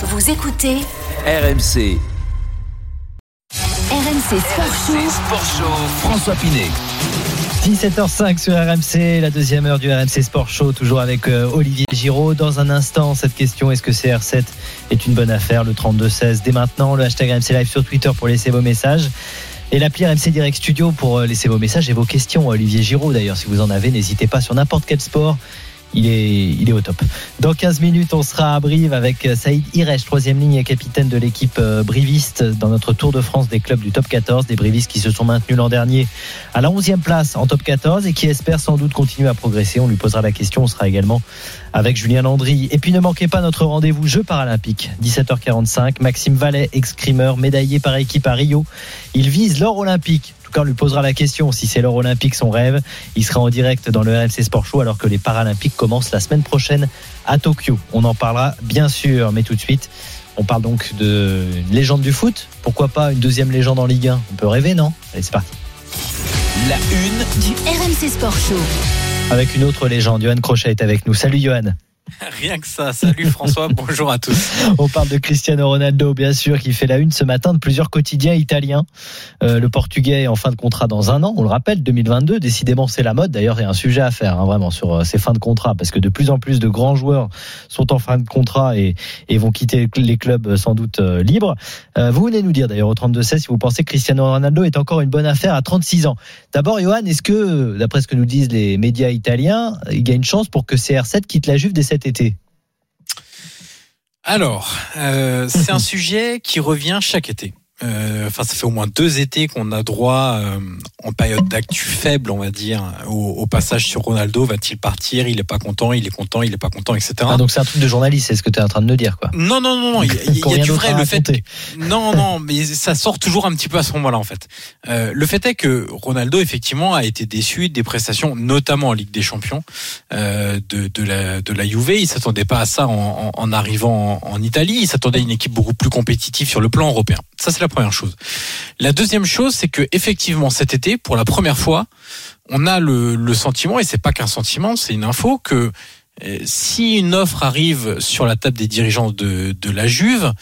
Vous écoutez RMC. RMC Sport Show. Sport Show. François Pinet. 17h05 sur RMC, la deuxième heure du RMC Sport Show, toujours avec euh, Olivier Giraud. Dans un instant, cette question, est-ce que CR7 est une bonne affaire? Le 32-16 dès maintenant, le hashtag RMC Live sur Twitter pour laisser vos messages. Et l'appli RMC Direct Studio pour euh, laisser vos messages et vos questions. Olivier Giraud, d'ailleurs, si vous en avez, n'hésitez pas sur n'importe quel sport. Il est, au top. Dans 15 minutes, on sera à Brive avec euh, Saïd Iresh, troisième ligne et capitaine de l'équipe euh, briviste dans notre Tour de France des clubs du top 14. Des brivistes qui se sont maintenus l'an dernier à la 11e place en top 14 et qui espèrent sans doute continuer à progresser. On lui posera la question. On sera également avec Julien Landry. Et puis ne manquez pas notre rendez-vous Jeux paralympiques, 17h45. Maxime Vallet, ex-scrimeur, médaillé par équipe à Rio. Il vise l'or olympique. En tout cas, on lui posera la question si c'est l'or olympique son rêve. Il sera en direct dans le RMC Sport Show alors que les Paralympiques commencent la semaine prochaine à Tokyo. On en parlera bien sûr, mais tout de suite, on parle donc de légende du foot. Pourquoi pas une deuxième légende en Ligue 1 On peut rêver, non? Allez, c'est parti. La une Du RMC Sport Show. Avec une autre légende, Johan Crochet est avec nous. Salut Johan. Rien que ça. Salut François, bonjour à tous. On parle de Cristiano Ronaldo, bien sûr, qui fait la une ce matin de plusieurs quotidiens italiens. Euh, le Portugais est en fin de contrat dans un an, on le rappelle, 2022. Décidément, c'est la mode. D'ailleurs, il y a un sujet à faire, hein, vraiment, sur euh, ces fins de contrat, parce que de plus en plus de grands joueurs sont en fin de contrat et, et vont quitter les clubs euh, sans doute euh, libres. Euh, vous venez nous dire, d'ailleurs, au 32-16, si vous pensez que Cristiano Ronaldo est encore une bonne affaire à 36 ans. D'abord, Johan, est-ce que, d'après ce que nous disent les médias italiens, il y a une chance pour que CR7 quitte la Juve dès Alors, euh, c'est un sujet qui revient chaque été. Euh, Enfin, ça fait au moins deux étés qu'on a droit, euh, en période d'actu faible, on va dire, au, au passage sur Ronaldo. Va-t-il partir? Il est pas content. Il est content. Il est pas content, etc. ah, Donc c'est un truc de journaliste, c'est ce que tu es en train de nous dire, quoi. Non, non, non. Il y a, y du vrai. Le fait, raconter. non, non, mais ça sort toujours un petit peu à ce moment-là, en fait. Euh, le fait est que Ronaldo, effectivement, a été déçu des prestations, notamment en Ligue des Champions, euh, de, de la de la Juve. Il s'attendait pas à ça en, en, en arrivant en, en Italie. Il s'attendait à une équipe beaucoup plus compétitive sur le plan européen. Ça, c'est la première chose. La deuxième chose, c'est que effectivement, cet été, pour la première fois, on a le, sentiment, et c'est pas qu'un sentiment, c'est une info que euh, si une offre arrive sur la table des dirigeants de, de la Juve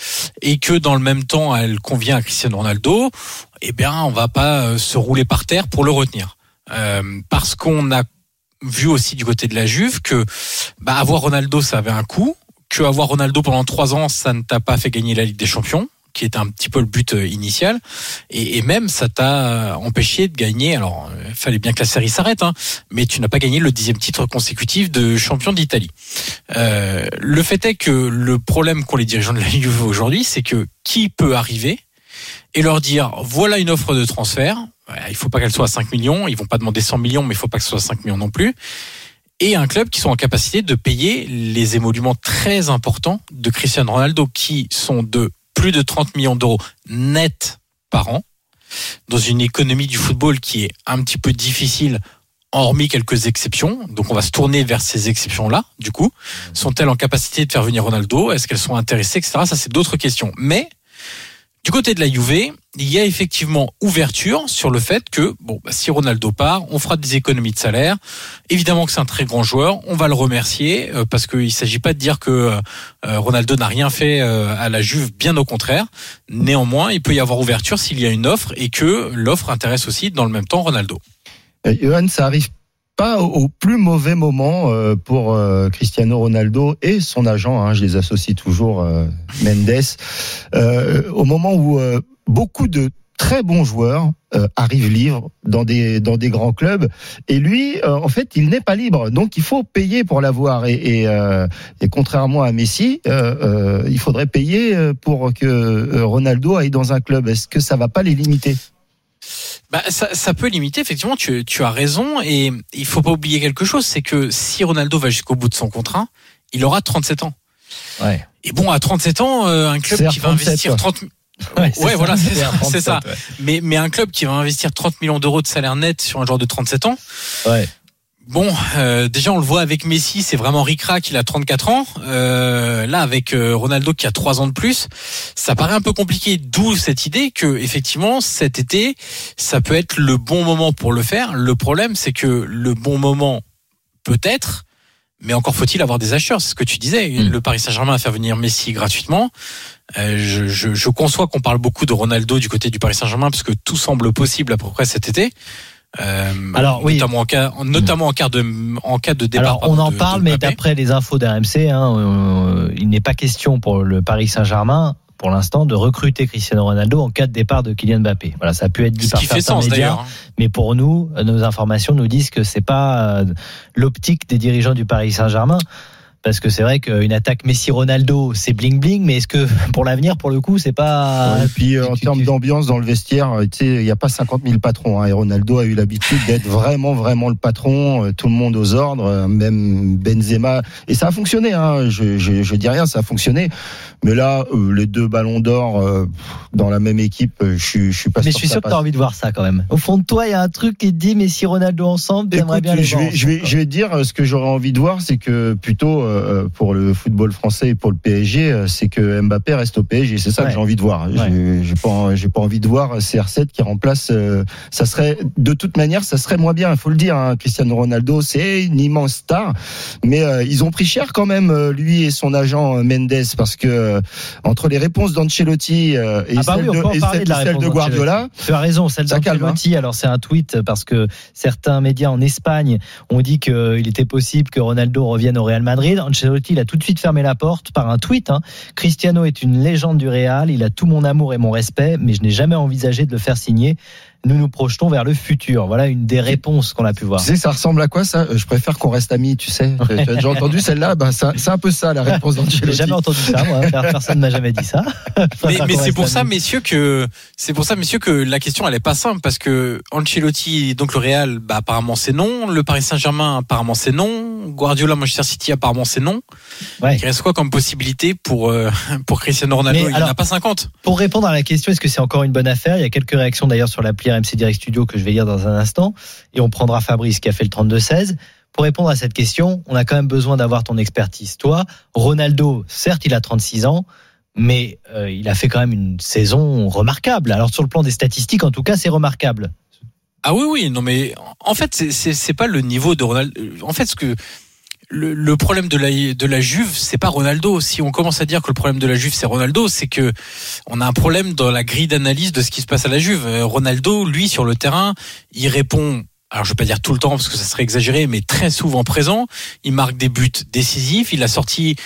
et que dans le même temps elle convient à Cristiano Ronaldo, eh bien on va pas euh, se rouler par terre pour le retenir. Euh, parce qu'on a vu aussi du côté de la Juve que bah, avoir Ronaldo ça avait un coût, que avoir Ronaldo pendant trois ans ça ne t'a pas fait gagner la Ligue des Champions qui était un petit peu le but euh, initial. Et, même ça t'a empêché de gagner alors il fallait bien que la série s'arrête hein, mais tu n'as pas gagné le dixième titre consécutif de champion d'Italie. Euh, le fait est que le problème qu'ont les dirigeants de la Juve aujourd'hui, c'est que qui peut arriver et leur dire voilà une offre de transfert, il faut pas qu'elle soit à 5 millions, ils vont pas demander 100 millions, mais il faut pas que ce soit 5 millions non plus, et un club qui sont en capacité de payer les émoluments très importants de Cristiano Ronaldo, qui sont de plus de 30 millions d'euros net par an, dans une économie du football qui est un petit peu difficile hormis quelques exceptions. Donc on va se tourner vers ces exceptions-là, du coup. Sont-elles en capacité de faire venir Ronaldo? Est-ce qu'elles sont intéressées, etc. Ça, c'est d'autres questions. Mais du côté de la Juve, il y a effectivement ouverture sur le fait que bon, bah, si Ronaldo part, on fera des économies de salaire. Évidemment que c'est un très grand joueur, on va le remercier euh, parce qu'il ne s'agit pas de dire que euh, Ronaldo n'a rien fait euh, à la Juve, bien au contraire. Néanmoins, il peut y avoir ouverture s'il y a une offre et que l'offre intéresse aussi dans le même temps Ronaldo. Euh, pas au, plus mauvais moment euh, pour euh, Cristiano Ronaldo et son agent, hein, je les associe toujours, euh, Mendes, euh, au moment où beaucoup de très bons joueurs arrivent libres dans des dans des grands clubs. Et lui en fait il n'est pas libre. Donc il faut payer pour l'avoir. Et et, et contrairement à Messi il faudrait payer pour que Ronaldo aille dans un club. Est-ce que ça va pas les limiter? Bah, ça, ça peut limiter, effectivement, tu, tu as raison. Et il faut pas oublier quelque chose, c'est que si Ronaldo va jusqu'au bout de son contrat, il aura 37 ans. Ouais. Et bon, à 37 ans, euh, un club CR37, qui va investir quoi. 30 Ouais, c'est Ouais, ça, voilà, c'est ça, un c'est ça. 37, ouais. mais, mais un club qui va investir 30 millions d'euros de salaire net sur un joueur de 37 ans, Ouais. Bon, euh, déjà on le voit avec Messi, c'est vraiment ricrac, il a 34 ans. Euh, là, avec euh, Ronaldo qui a 3 ans de plus, ça paraît un peu compliqué. D'où cette idée que effectivement cet été, ça peut être le bon moment pour le faire. Le problème, c'est que le bon moment peut-être, Mais encore faut-il avoir des acheteurs, c'est ce que tu disais. Mm. Le Paris Saint-Germain a fait venir Messi gratuitement. Euh, je, je, je conçois qu'on parle beaucoup de Ronaldo du côté du Paris Saint-Germain parce que tout semble possible à peu près cet été. Euh, Alors, oui. notamment en cas, notamment en cas de, en cas de départ. Alors, on en de- parle, de mais d'après les infos d'RMC, hein, euh, il n'est pas question pour le Paris Saint-Germain, pour l'instant, de recruter Cristiano Ronaldo en cas de départ de Kylian Mbappé. Voilà, ça a pu être dit ce par certains sens médias, hein. mais pour nous, euh, nos informations nous disent que c'est pas euh, l'optique des dirigeants du Paris Saint-Germain. Parce que c'est vrai qu'une attaque Messi-Ronaldo, c'est bling bling, mais est-ce que pour l'avenir, pour le coup, c'est pas. Et puis euh, en termes d'ambiance dans le vestiaire, euh, tu sais, il n'y a pas 50 000 patrons. Hein, et Ronaldo a eu l'habitude d'être vraiment, vraiment le patron, euh, tout le monde aux ordres, même Benzema. Et ça a fonctionné. Hein, je, je, je dis rien, ça a fonctionné. Mais là, euh, les deux ballons d'or euh, dans la même équipe, je, suis- je suis pas Mais je sûr suis que sûr que tu as envie de voir ça quand même. Au fond de toi, il y a un truc qui te dit Messi-Ronaldo ensemble, Écoute, bien les je voir vais, je, vais, ensemble, je vais te dire ce que j'aurais envie de voir, c'est que plutôt euh, pour le football français et pour le PSG, euh, c'est que Mbappé reste au PSG. C'est ça Ouais. que j'ai envie de voir. Ouais. J'ai- pas, pas envie de voir CR7 qui remplace. euh, ça serait de toute manière, ça serait moins bien. Il faut le dire. Hein. Cristiano Ronaldo, c'est une immense star, mais euh, ils ont pris cher quand même euh, lui et son agent euh, Mendes parce que euh, entre les réponses d'Ancelotti euh, et Ah bah oui, on de, et la Guardiola. Tu as raison, celle hein. d'Ancelotti. Alors c'est un tweet parce que certains médias en Espagne ont dit qu'il était possible que Ronaldo revienne au Real Madrid. Ancelotti il a tout de suite fermé la porte par un tweet. hein. Cristiano est une légende du Real, il a tout mon amour et mon respect, mais je n'ai jamais envisagé de le faire signer. Nous nous projetons vers le futur. Voilà une des réponses qu'on a pu voir. Tu sais, ça ressemble à quoi ça? Euh, Je préfère qu'on reste amis, tu sais. Tu as déjà entendu celle-là? Ben, C'est c'est un peu ça la réponse J'ai d'Ancelotti. jamais entendu ça, moi. Personne n'a jamais dit ça. Mais, c'est pour ça, amis. messieurs, que c'est pour ça, messieurs, que la question elle est pas simple parce que Ancelotti, donc le Real, bah apparemment c'est non. Le Paris Saint-Germain, apparemment c'est non. Guardiola, Manchester City, apparemment c'est non. Ouais. Il reste quoi comme possibilité pour euh, pour Cristiano Ronaldo? Mais Il alors- n'en a pas 50. Pour répondre à la question, est-ce que c'est encore une bonne affaire? Il y a quelques réactions d'ailleurs sur l'appli RMC Direct Studio que je vais lire dans un instant. Et on prendra Fabrice qui a fait le 32-16. Pour répondre à cette question, on a quand même besoin d'avoir ton expertise. Toi, Ronaldo, certes, il a 36 ans, mais euh, il a fait quand même une saison remarquable. Alors sur le plan des statistiques, en tout cas, c'est remarquable. Ah oui, oui, non mais en fait c'est pas le niveau de Ronaldo. En fait, ce que le, le problème de la de la Juve, c'est pas Ronaldo. Si on commence à dire que le problème de la Juve c'est Ronaldo, c'est que on a un problème dans la grille d'analyse de ce qui se passe à la Juve. Euh, Ronaldo, lui, sur le terrain, il répond. Alors je vais pas dire tout le temps parce que ça serait exagéré, mais très souvent présent. Il marque des buts décisifs. Il a sorti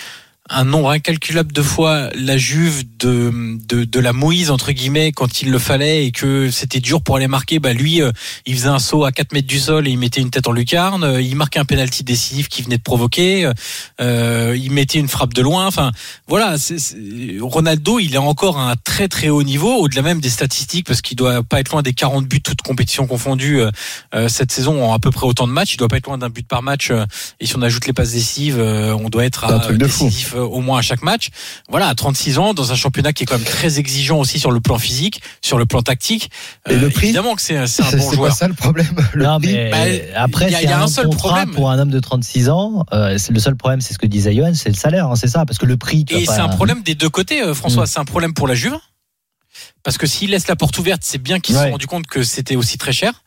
un nombre incalculable de fois la Juve de, de, de la Moïse entre guillemets quand il le fallait et que c'était dur pour aller marquer. Bah lui euh, il faisait un saut à 4 mètres du sol et il mettait une tête en lucarne. Euh, il marquait un penalty décisif qu'il venait de provoquer. Euh, il mettait une frappe de loin. Enfin voilà Ronaldo il est encore à un très très haut niveau au-delà même des statistiques parce qu'il doit pas être loin des 40 buts toutes compétitions confondues euh, cette saison en à peu près autant de matchs. Il doit pas être loin d'un but par match euh, et si on ajoute les passes décisives euh, on doit être C'est un à truc de fou. Euh, au moins à chaque match. Voilà, à 36 ans, dans un championnat qui est quand même très exigeant aussi sur le plan physique, sur le plan tactique. Et le prix Évidemment que c'est c'est un C'est bon c'est pas joueur. ça le problème. Le non, prix, mais bah, après, il y a- c'est il y a un, un seul problème. pour un homme de 36 ans. Euh, c'est le seul problème, c'est ce que disait Johan, c'est le salaire, hein, c'est ça, parce que le prix. tu Et c'est un problème des deux côtés, euh, François. Mm. C'est un problème pour la Juve. Parce que s'il laisse la porte ouverte, c'est bien qu'ils se sont rendus compte que c'était aussi très cher.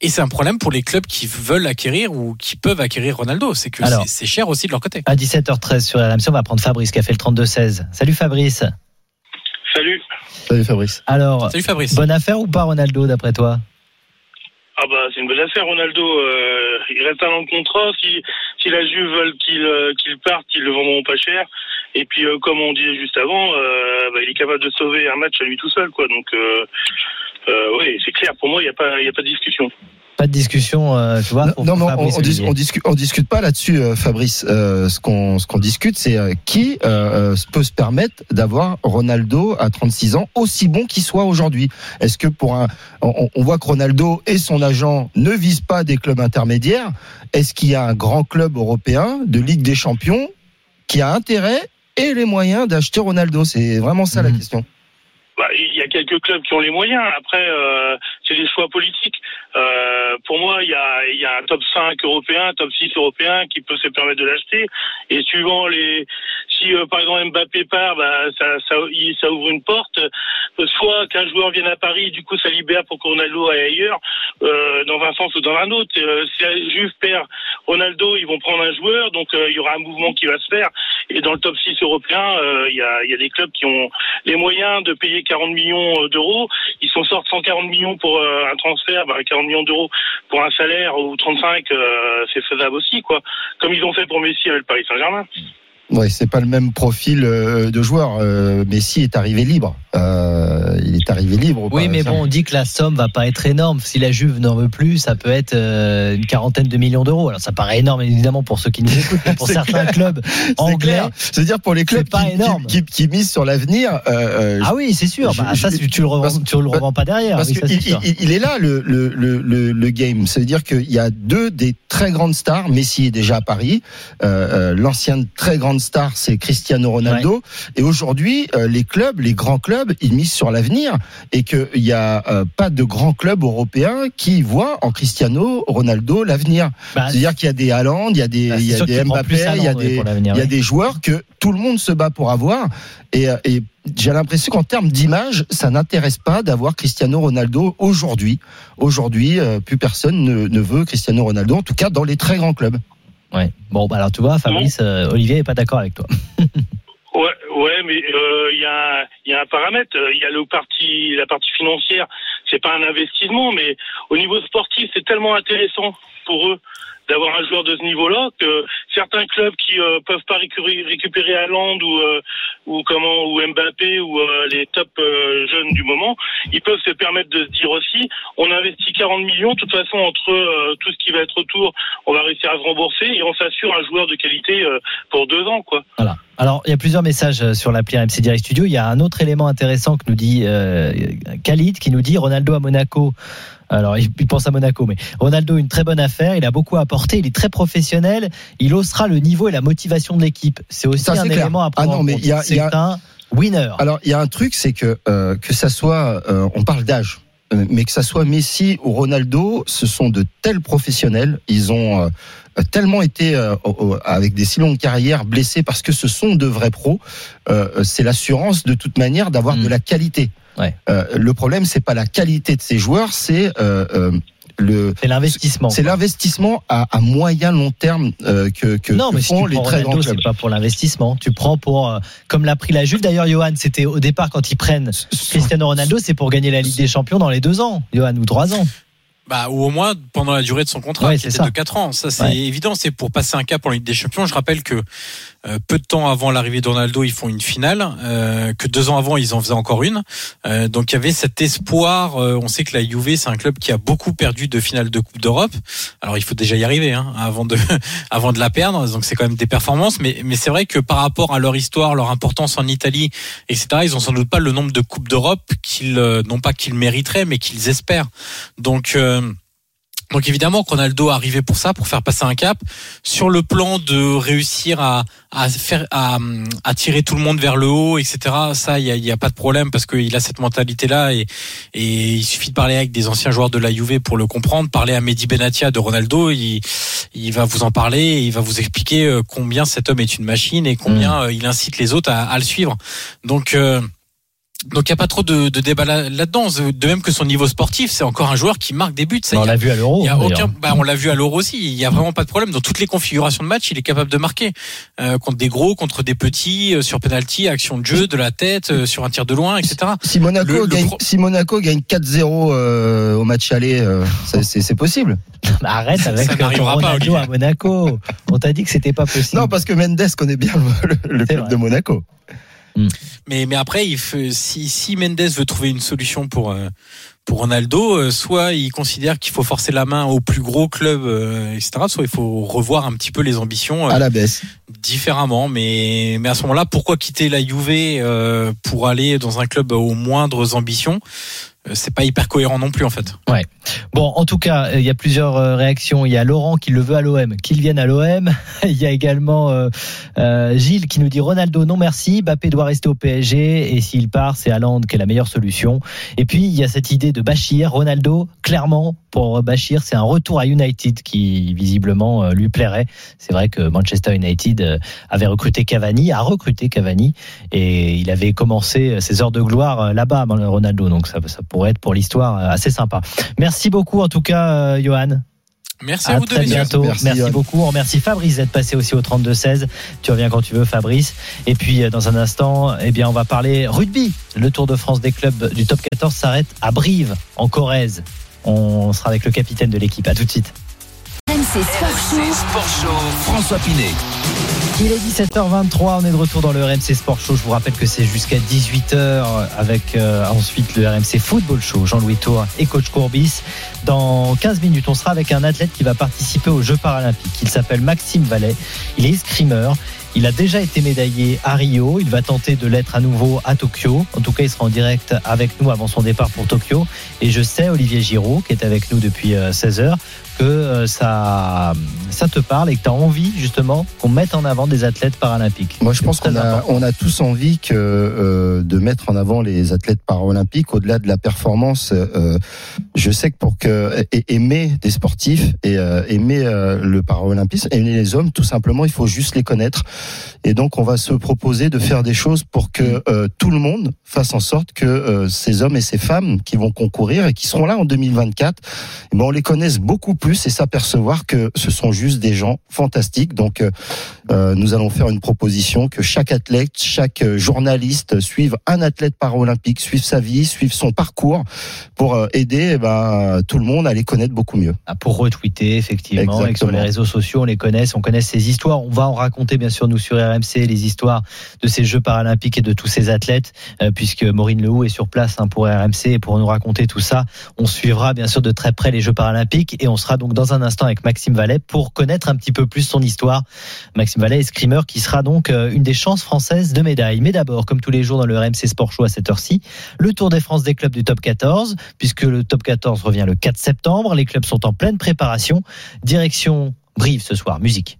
Et c'est un problème pour les clubs qui veulent acquérir ou qui peuvent acquérir Ronaldo. C'est que Alors. c'est- c'est cher aussi de leur côté. À 17h13 sur RMC, on va prendre Fabrice qui a fait le 32-16. Salut Fabrice. Salut. Salut Fabrice. Alors, Salut Fabrice. bonne affaire ou pas Ronaldo d'après toi? Ah bah c'est une bonne affaire Ronaldo. Euh, il reste un an de contrat. Si si la Juve veulent qu'il euh, qu'il parte, ils le vendront pas cher. Et puis euh, comme on disait juste avant, euh, bah, il est capable de sauver un match à lui tout seul quoi. Donc euh, oui c'est clair. Pour moi il y a pas il y a pas de discussion. Pas de discussion, euh, tu vois Non, pour non, on, Fabrice on, dis- on discute, on discute pas là-dessus, euh, Fabrice. Euh, ce qu'on ce qu'on discute, c'est euh, qui peut se permettre d'avoir Ronaldo à 36 ans aussi bon qu'il soit aujourd'hui. Est-ce que pour un, on, on voit que Ronaldo et son agent ne visent pas des clubs intermédiaires. Est-ce qu'il y a un grand club européen de Ligue des Champions qui a intérêt et les moyens d'acheter Ronaldo? C'est vraiment ça la Mhm. question. Bah, il y a quelques clubs qui ont les moyens. Après, euh, c'est des choix politiques. Euh, pour moi, il y a, y a un top 5 européen, un top 6 européen qui peut se permettre de l'acheter. Et suivant les, si euh, par exemple Mbappé part, bah, ça, ça, il- ça ouvre une porte. Euh, Soit qu'un joueur vienne à Paris, du coup ça libère pour que Ronaldo aille ailleurs, euh, dans un sens ou dans un autre. Euh, si Juve perd Ronaldo, ils vont prendre un joueur, donc euh, il y aura un mouvement qui va se faire. Et dans le top 6 européen, il y, a, y a des clubs qui ont les moyens de payer 40 millions d'euros. Ils s'en sortent 140 millions pour un transfert, bah, 40 millions d'euros pour un salaire ou 35, euh, c'est faisable aussi, quoi. Comme ils ont fait pour Messi avec le Paris Saint-Germain. Ouais, c'est pas le même profil euh, de joueur. Euh, Messi est arrivé libre. Euh, il est arrivé libre. Oui, mais bon, on dit que la somme va pas être énorme. Si la Juve n'en veut plus, ça peut être euh, une quarantaine de millions d'euros. Alors ça paraît énorme évidemment pour ceux qui nous écoutent, mais pour certains clair. clubs anglais. C'est-à-dire pour les clubs pas qui, énorme. qui, qui- qui misent sur l'avenir. euh, Ah oui, c'est sûr. je- Bah, je- ça, tu, tu le revends, parce- tu le revends pas derrière. Parce Oui, ça, il, il est là le, le, le, le, le game. C'est-à-dire qu'il y a deux des très grandes stars. Messi est déjà à Paris. L'ancienne très grande star, c'est Cristiano Ronaldo. Et aujourd'hui, les clubs, les grands clubs, ils misent sur l'avenir et qu'il n'y a euh, pas de grands clubs européens qui voient en Cristiano Ronaldo l'avenir. Bah, C'est-à-dire qu'il y a des Haaland, il y a des, bah, il y a des Mbappé, il y a des, pour l'avenir, il y a oui. des joueurs que tout le monde se bat pour avoir. Et, euh, et j'ai l'impression qu'en termes d'image, ça n'intéresse pas d'avoir Cristiano Ronaldo aujourd'hui. Aujourd'hui, euh, plus personne ne, ne veut Cristiano Ronaldo, en tout cas dans les très grands clubs. Ouais. Bon, bah, alors tu vois, Fabrice, euh, Olivier est pas d'accord avec toi. Ouais, ouais, mais euh, il y, a y a un paramètre. euh, Il y a le parti, la partie financière. C'est pas un investissement, mais au niveau sportif, c'est tellement intéressant pour eux d'avoir un joueur de ce niveau-là que certains clubs qui euh, peuvent pas récupérer, Haaland ou euh, ou comment ou Mbappé ou euh, les top euh, jeunes du moment, ils peuvent se permettre de se dire aussi, on investit 40 millions, de toute façon entre euh, tout ce qui va être autour, on va réussir à se rembourser et on s'assure un joueur de qualité euh, pour deux ans, quoi. Voilà. Alors, il y a plusieurs messages sur l'appli RMC Direct Studio. Il y a un autre élément intéressant que nous dit Khalid, qui nous dit Ronaldo à Monaco. Alors, il pense à Monaco, mais Ronaldo, une très bonne affaire. Il a beaucoup apporté. Il est très professionnel. Il haussera le niveau et la motivation de l'équipe. C'est aussi Ça, un clair. élément à prendre Ah non, en mais compte. il y a- y un winner. Alors, il y a un truc, c'est que euh, que ça soit, euh, on parle d'âge, mais que ça soit Messi ou Ronaldo, ce sont de tels professionnels. Ils ont euh, tellement été euh, avec des si longues carrières blessés parce que ce sont de vrais pros. Euh, c'est l'assurance de toute manière d'avoir Mm. de la qualité. Ouais. Euh, le problème, c'est pas la qualité de ces joueurs, c'est euh, euh, le C'est l'investissement. c'est l'investissement à, à moyen long terme euh, que, que, non, que mais si font tu les prends très grands Ronaldo, clubs. c'est pas pour l'investissement. Tu prends pour, euh, comme l'a pris la Juve. D'ailleurs, Johan, c'était au départ quand ils prennent Cristiano Ronaldo, c'est pour gagner la Ligue des Champions dans les deux ans, Johan, ou trois ans. Bah, ou au moins pendant la durée de son contrat, Ouais, qui c'est était ça. de 4 ans. Ça, c'est Ouais. évident. C'est pour passer un cap en Ligue des Champions. Je rappelle que euh, peu de temps avant l'arrivée de Ronaldo, ils font une finale. euh, que deux ans avant, ils en faisaient encore une. Euh, donc il y avait cet espoir. euh, on sait que la Juve, c'est un club qui a beaucoup perdu de finales de Coupe d'Europe. Alors il faut déjà y arriver hein, avant de avant de la perdre. Donc c'est quand même des performances. Mais mais c'est vrai que par rapport à leur histoire, leur importance en Italie, etc. Ils ont sans doute pas le nombre de coupes d'Europe qu'ils euh, non pas qu'ils mériteraient, mais qu'ils espèrent. Donc donc évidemment, Ronaldo est arrivé pour ça, pour faire passer un cap. Sur le plan de réussir à, à faire, à, à tirer tout le monde vers le haut, etc. Ça, il y a, il y a pas de problème parce qu'il a cette mentalité-là et, et il suffit de parler avec des anciens joueurs de la Juve pour le comprendre. Parler à Mehdi Benatia de Ronaldo, il, il va vous en parler, et il va vous expliquer euh, combien cet homme est une machine et combien euh, il incite les autres à, à le suivre. Donc euh, donc il n'y a pas trop de, de débat là- là-dedans. De même que son niveau sportif, c'est encore un joueur qui marque des buts. Ça, on il y a- l'a vu à l'Euro. il y a aucun, bah, on l'a vu à l'Euro aussi. Il y a vraiment pas de problème dans toutes les configurations de match. Il est capable de marquer euh, contre des gros, contre des petits, euh, sur penalty, action de jeu, de la tête, euh, sur un tir de loin, etc. Si Monaco, Le- le gagne, pro- si Monaco gagne 4-0 euh, au match aller, euh, c'est c'est possible. Mais Arrête avec Ça ton n'arrivera pas, à Monaco. On t'a dit que c'était pas possible. Non, parce que Mendes connaît bien le, le- club vrai. de Monaco. Mais mais après, il si si Mendes veut trouver une solution pour euh, pour Ronaldo, euh, soit il considère qu'il faut forcer la main au plus gros club, euh, etc. Soit il faut revoir un petit peu les ambitions. À la baisse. différemment, mais mais à ce moment-là, pourquoi quitter la Juve pour aller dans un club aux moindres ambitions? C'est pas hyper cohérent non plus en fait. Bon, en tout cas, il y a plusieurs euh, réactions. Il y a Laurent qui le veut à l'OM, qu'il vienne à l'OM. Il y a également euh, euh, Gilles qui nous dit Ronaldo, non merci. Mbappé doit rester au PSG et s'il part, c'est Haaland qui est la meilleure solution. Et puis il y a cette idée de Bachir. Ronaldo, clairement, pour Bachir, c'est un retour à United qui visiblement euh, lui plairait. C'est vrai que Manchester United euh, avait recruté Cavani, a recruté Cavani, et il avait commencé ses heures de gloire euh, là-bas, Ronaldo. Donc ça, ça pourrait être pour l'histoire euh, assez sympa. Merci beaucoup en tout cas, euh, Johan. Merci À, à, vous deux, très messieurs. bientôt. Merci, beaucoup. On remercie Fabrice d'être passé aussi au 32-16. Tu reviens quand tu veux, Fabrice. Et puis, euh, dans un instant, eh bien, on va parler rugby. Le Tour de France des clubs du top 14 s'arrête à Brive, en Corrèze. On sera avec le capitaine de l'équipe. À tout de suite. RMC Sport RMC Show. Sport Show, François Pinet. Il est 17h23, on est de retour dans le RMC Sport Show. Je vous rappelle que c'est jusqu'à 18h avec euh, ensuite le RMC Football Show, Jean-Louis Tour et coach Courbis. Dans 15 minutes, on sera avec un athlète qui va participer aux Jeux paralympiques. Il s'appelle Maxime Vallet. Il est escrimeur. Il a déjà été médaillé à Rio. Il va tenter de l'être à nouveau à Tokyo. En tout cas, il sera en direct avec nous avant son départ pour Tokyo. Et je sais, Olivier Giraud, qui est avec nous depuis 16 heures, que euh, ça, ça te parle et que tu as envie justement qu'on mette en avant des athlètes paralympiques. Moi, je pense qu'on a, on a tous envie que, euh, de mettre en avant les athlètes paralympiques au-delà de la performance. euh, je sais que pour que et- aimer des sportifs et euh, aimer le paralympisme, aimer les hommes, tout simplement, il faut juste les connaître. Et donc, on va se proposer de faire des choses pour que tout le monde fasse en sorte que ces hommes et ces femmes qui vont concourir et qui seront là en 2024, eh ben, on les connaisse beaucoup plus et s'apercevoir que ce sont juste des gens fantastiques. Donc, euh, euh, nous allons faire une proposition que chaque athlète, chaque euh, journaliste suive un athlète paralympique, suive sa vie, suive son parcours pour euh, aider eh ben, tout le monde à les connaître beaucoup mieux. Ah, pour retweeter effectivement et que sur Exactement. les réseaux sociaux on les connaisse, on connaisse ces histoires. On va en raconter bien sûr nous sur RMC les histoires de ces Jeux paralympiques et de tous ces athlètes, euh, puisque Maureen Lehoux est sur place hein, pour RMC et pour nous raconter tout ça. On suivra bien sûr de très près les Jeux paralympiques et on sera donc dans un instant avec Maxime Vallet pour connaître un petit peu plus son histoire. Maxime Vallet est qui sera donc euh, une des chances françaises de médaille. Mais d'abord, comme tous les jours dans le RMC Sport Show à cette heure-ci, le Tour des France des clubs du top 14, puisque le top 14 revient le 4 septembre. Les clubs sont en pleine préparation. Direction Brive ce soir. Musique.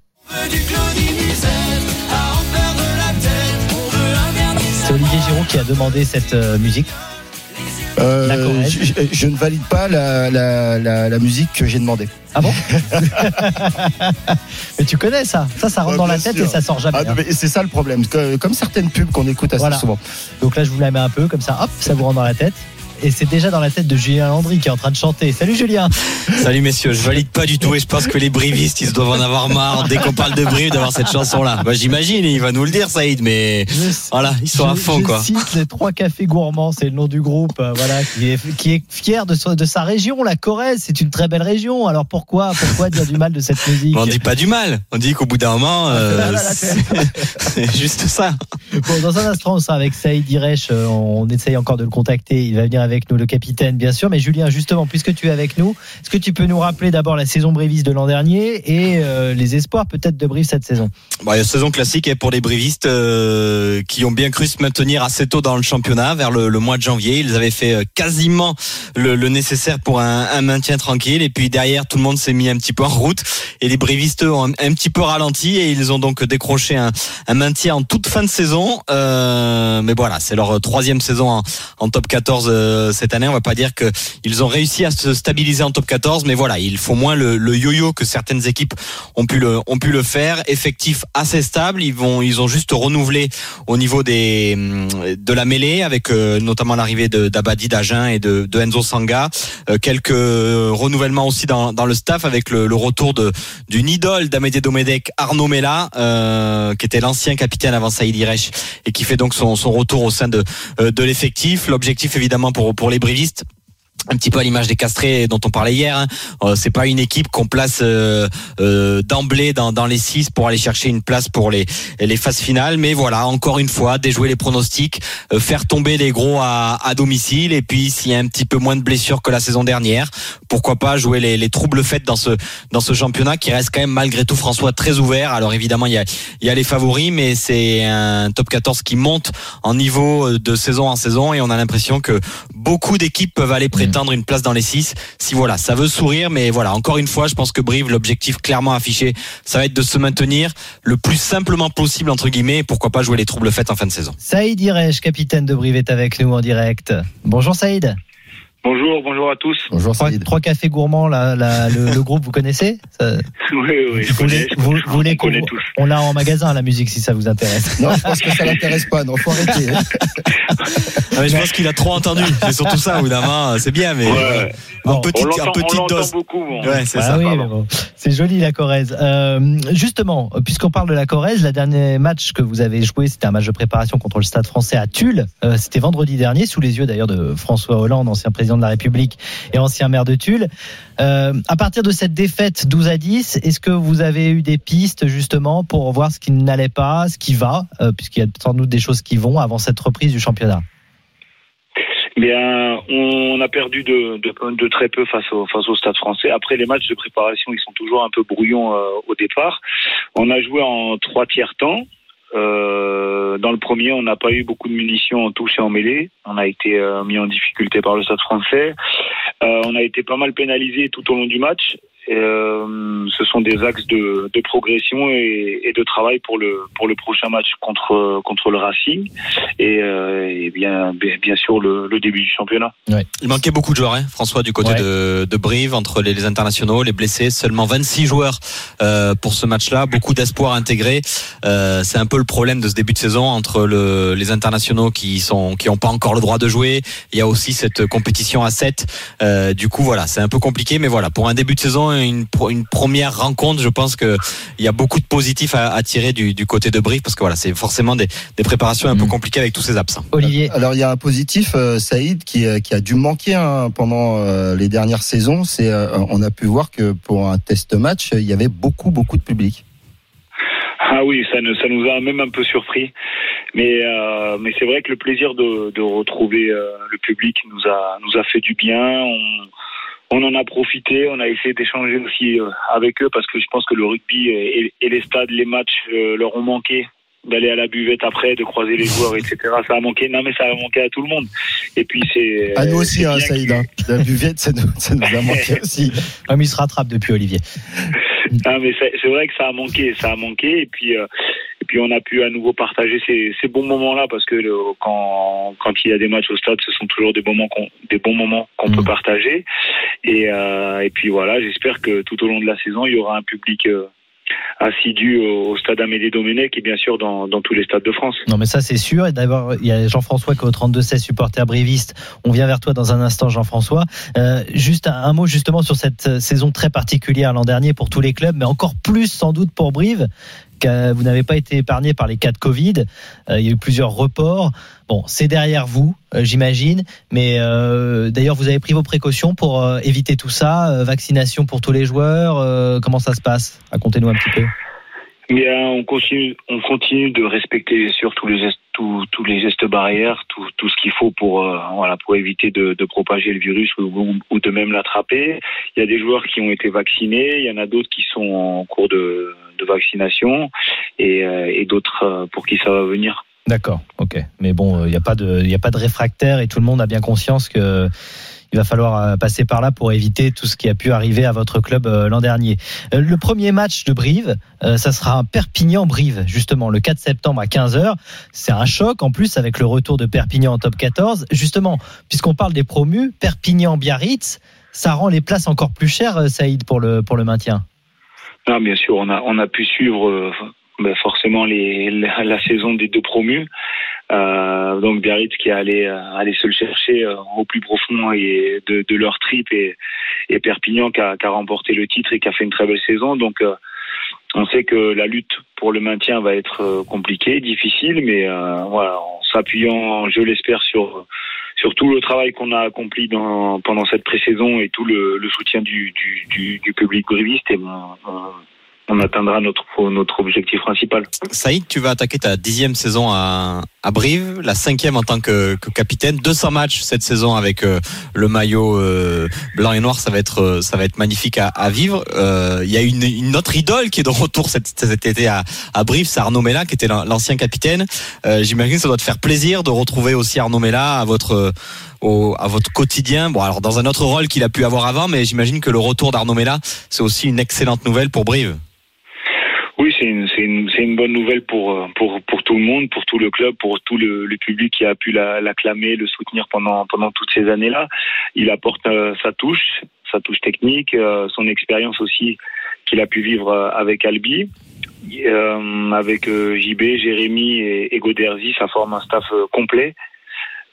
C'est Olivier Giraud qui a demandé cette euh, musique. Euh, je, ne valide pas la, la, la, la musique que j'ai demandée. Ah bon Mais tu connais ça. Ça, ça rentre Ouais, dans la tête sûr. et ça sort jamais. Ah, hein. c'est ça le problème. Comme certaines pubs qu'on écoute assez Voilà. souvent. Donc là, je vous la mets un peu comme ça. Hop, ça vous rentre dans la tête. Et c'est déjà dans la tête de Julien Landry qui est en train de chanter. Salut Julien. Salut messieurs, je valide pas du tout et je pense que les brivistes ils doivent en avoir marre dès qu'on parle de Brive d'avoir cette chanson là. Bah, j'imagine, il va nous le dire Saïd, mais Je- voilà, ils sont à fond je quoi. cite les trois cafés gourmands, c'est le nom du groupe, euh, voilà, qui est, qui est fier de, sa région, la Corrèze. C'est une très belle région. Alors pourquoi, pourquoi dire du mal de cette musique On dit pas du mal, on dit qu'au bout d'un moment, euh, là, c'est c'est juste ça. Dans un instant, on sera avec Saïd Iresh. euh, On essaye encore de le contacter. Il va venir avec nous, le capitaine, bien sûr. Mais Julien, justement, puisque tu es avec nous, est-ce que tu peux nous rappeler d'abord la saison bréviste de l'an dernier et euh, les espoirs peut-être de Brive cette saison? Bon, il y a saison classique hein, pour les brivistes euh, qui ont bien cru se maintenir assez tôt dans le championnat, vers le, mois de janvier. Ils avaient fait quasiment le, nécessaire pour un, maintien tranquille. Et puis derrière, tout le monde s'est mis un petit peu en route. Et les brivistes eux, ont un, petit peu ralenti et ils ont donc décroché un maintien en toute fin de saison. Euh, mais voilà, c'est leur troisième saison en, en top 14 euh, cette année. On va pas dire que ils ont réussi à se stabiliser en top 14, mais voilà, il faut moins le, yo-yo que certaines équipes ont pu le ont pu le faire. Effectif assez stable. Ils vont ils ont juste renouvelé au niveau des hum, de la mêlée avec euh, notamment l'arrivée d'Abadi d'Agen et de, de Enzo Sanga. Euh, quelques renouvellements aussi dans, dans le staff avec le, le retour d'une idole d'Amédée Domedec, Arnaud Mella, euh, qui était l'ancien capitaine avant Saïd Iresh et qui fait donc son, retour au sein de euh, de l'effectif. L'objectif évidemment pour pour les brivistes un petit peu à l'image des castrés dont on parlait hier. Hein. Euh, c'est pas une équipe qu'on place euh, euh, d'emblée dans, dans les six pour aller chercher une place pour les les phases finales. Mais voilà, encore une fois, déjouer les pronostics, euh, faire tomber les gros à, à domicile. Et puis s'il y a un petit peu moins de blessures que la saison dernière, pourquoi pas jouer les, les troubles faits dans ce dans ce championnat qui reste quand même malgré tout François très ouvert. Alors évidemment il y a il y a les favoris, mais c'est un top 14 qui monte en niveau de saison en saison et on a l'impression que beaucoup d'équipes peuvent aller prétendre une place dans les 6 si voilà ça veut sourire mais voilà encore une fois je pense que Brive l'objectif clairement affiché ça va être de se maintenir le plus simplement possible entre guillemets et pourquoi pas jouer les troubles faites en fin de saison Saïd Iresh, capitaine de Brive, est avec nous en direct. Bonjour Saïd. Bonjour, bonjour à tous. Bonjour Trois, trois cafés gourmands, la- la- le, le groupe, vous connaissez Ça- Oui, oui, je Vous connais, je vous- vous qu'on- tous. On l'a en magasin, la musique, si ça vous intéresse. Non, je pense que ça l'intéresse pas. Non, faut arrêter. hein. Ah, mais je pense qu'il a trop entendu. C'est surtout ça, évidemment. C'est bien, mais Ouais, en Bon. petite, on en on dose. beaucoup. bon. Ouais, c'est Ah ça. oui, pardon. mais bon, c'est joli la Corrèze. Euh, justement, puisqu'on parle de la Corrèze, le dernier match que vous avez joué, c'était un match de préparation contre le Stade Français à Tulle. Euh, c'était vendredi dernier, sous les yeux d'ailleurs de François Hollande, ancien président de la République et ancien maire de Tulle. Euh, à partir de cette défaite 12 à 10, est-ce que vous avez eu des pistes justement pour voir ce qui n'allait pas, ce qui va, euh, puisqu'il y a sans doute des choses qui vont avant cette reprise du championnat? Bien, on a perdu de, très peu face au, face au Stade français. Après, les matchs de préparation, ils sont toujours un peu brouillons euh, au départ. On a joué en trois tiers temps. Euh, dans le premier, on n'a pas eu beaucoup de munitions en touche et en mêlée. On a été euh, mis en difficulté par le Stade français. Euh, on a été pas mal pénalisé tout au long du match. Euh, ce sont des axes de, de progression et, et de travail pour le pour le prochain match contre contre le Racing et, euh, et bien bien sûr le, le début du championnat. Il manquait beaucoup de joueurs, hein, François, du côté Ouais. de, de Brive, entre les, les internationaux, les blessés. Seulement 26 joueurs euh, pour ce match-là. Beaucoup d'espoir intégré. Euh, c'est un peu le problème de ce début de saison entre le, les internationaux qui sont qui n'ont pas encore le droit de jouer. Il y a aussi cette compétition à 7. Euh, du coup, voilà, c'est un peu compliqué. Mais voilà, pour un début de saison, une, première rencontre, je pense que il y a beaucoup de positifs à, à tirer du, du côté de Brive parce que voilà, c'est forcément des, des préparations un peu Mhm. compliquées avec tous ces absents. Olivier Alors il y a un positif, euh, Saïd, qui, euh, qui a dû manquer hein, pendant euh, les dernières saisons. C'est, euh, on a pu voir que pour un test match, il y avait beaucoup beaucoup de public. Ah oui, ça, ne- ça nous a même un peu surpris. Mais, euh, mais c'est vrai que le plaisir de, de retrouver euh, le public nous a, nous a fait du bien. On, on en a profité. On a essayé d'échanger aussi euh, avec eux parce que je pense que le rugby et, et les stades, les matchs euh, leur ont manqué d'aller à la buvette après, de croiser les joueurs, etc. Ça a manqué. Non, mais ça a manqué à tout le monde. Et puis c'est. À nous aussi, hein, Saïd. qu'il- hein. La buvette, ça nous, ça nous a manqué aussi. Ah, mais il se rattrape depuis Olivier. Ah, mais c'est vrai que ça a manqué, ça a manqué, et puis euh, et puis on a pu à nouveau partager ces, ces bons moments-là parce que le- quand quand il y a des matchs au stade, ce sont toujours des moments des bons moments qu'on peut partager, et euh, et puis voilà, j'espère que tout au long de la saison, il y aura un public euh, assidu au, stade Amédée Domenech et bien sûr dans, dans tous les stades de France. Non, mais ça, c'est sûr. Et d'abord, il y a Jean-François qui est au 32-16 supporter briviste. On vient vers toi dans un instant, Jean-François. Euh, juste un, un mot justement sur cette euh, saison très particulière l'an dernier pour tous les clubs, mais encore plus sans doute pour Brive. Vous n'avez pas été épargné par les cas de Covid. Euh, il y a eu plusieurs reports. Bon, c'est derrière vous, euh, j'imagine. Mais euh, d'ailleurs, vous avez pris vos précautions pour éviter tout ça. Vaccination pour tous les joueurs. comment ça se passe? Racontez-nous un petit peu. Bien, on continue, on continue de respecter sûr tous les gestes, tous, les gestes barrières, tout, ce qu'il faut pour éviter de, propager le virus ou de même l'attraper. Il y a des joueurs qui ont été vaccinés, il y en a d'autres qui sont en cours de, de vaccination et, euh, d'autres euh, pour qui ça va venir. D'accord, ok. Mais bon, il n'y a pas de, il a pas de réfractaire et tout le monde a bien conscience que il va falloir euh, passer par là pour éviter tout ce qui a pu arriver à votre club euh, l'an dernier. Euh, Le premier match de Brive, euh, ça sera un Perpignan-Brive, justement, le 4 septembre à 15h. C'est un choc en plus avec le retour de Perpignan en top 14. Justement, puisqu'on parle des promus, Perpignan-Biarritz, ça rend les places encore plus chères, euh, Saïd, pour le, pour le maintien. Non, bien sûr, on a, on a pu suivre euh, ben, forcément la, saison des deux promus. Euh, donc Biarritz qui est allé, euh, allé se le chercher au plus profond et de, leur trip et, et Perpignan qui a, qui a remporté le titre et qui a fait une très belle saison. Donc on sait que la lutte pour le maintien va être compliquée, difficile, mais voilà, en s'appuyant, je l'espère, sur sur tout le travail qu'on a accompli dans, pendant cette pré-saison et tout le, le soutien du, du, du, du public briviste, et ben, on, atteindra notre, notre objectif principal. Saïd, tu vas attaquer ta dixième saison à, à Brive, la cinquième en tant que, que capitaine. 200 matchs cette saison avec euh, le maillot euh, blanc et noir, ça va être, euh, ça va être magnifique à, à vivre. Euh, Il y a une, une autre idole qui est de retour cet, cet été à, à Brive, c'est Arnaud Mella qui était l'ancien capitaine. J'imagine que ça doit te faire plaisir de retrouver aussi Arnaud Mella à votre au, à votre quotidien. Bon, alors dans un autre rôle qu'il a pu avoir avant, mais j'imagine que le retour d'Arnaud Mella, c'est aussi une excellente nouvelle pour Brive. Oui, c'est une, une, une bonne nouvelle pour, euh, pour, pour tout le monde, pour tout le club, pour tout le, le public qui a pu la- l'acclamer, le soutenir pendant, pendant toutes ces années-là. Il apporte euh, sa touche, sa touche technique, euh, son expérience aussi qu'il a pu vivre euh, avec Albi. Euh, avec JB, Jérémy et, et Goderzi, ça forme un staff complet.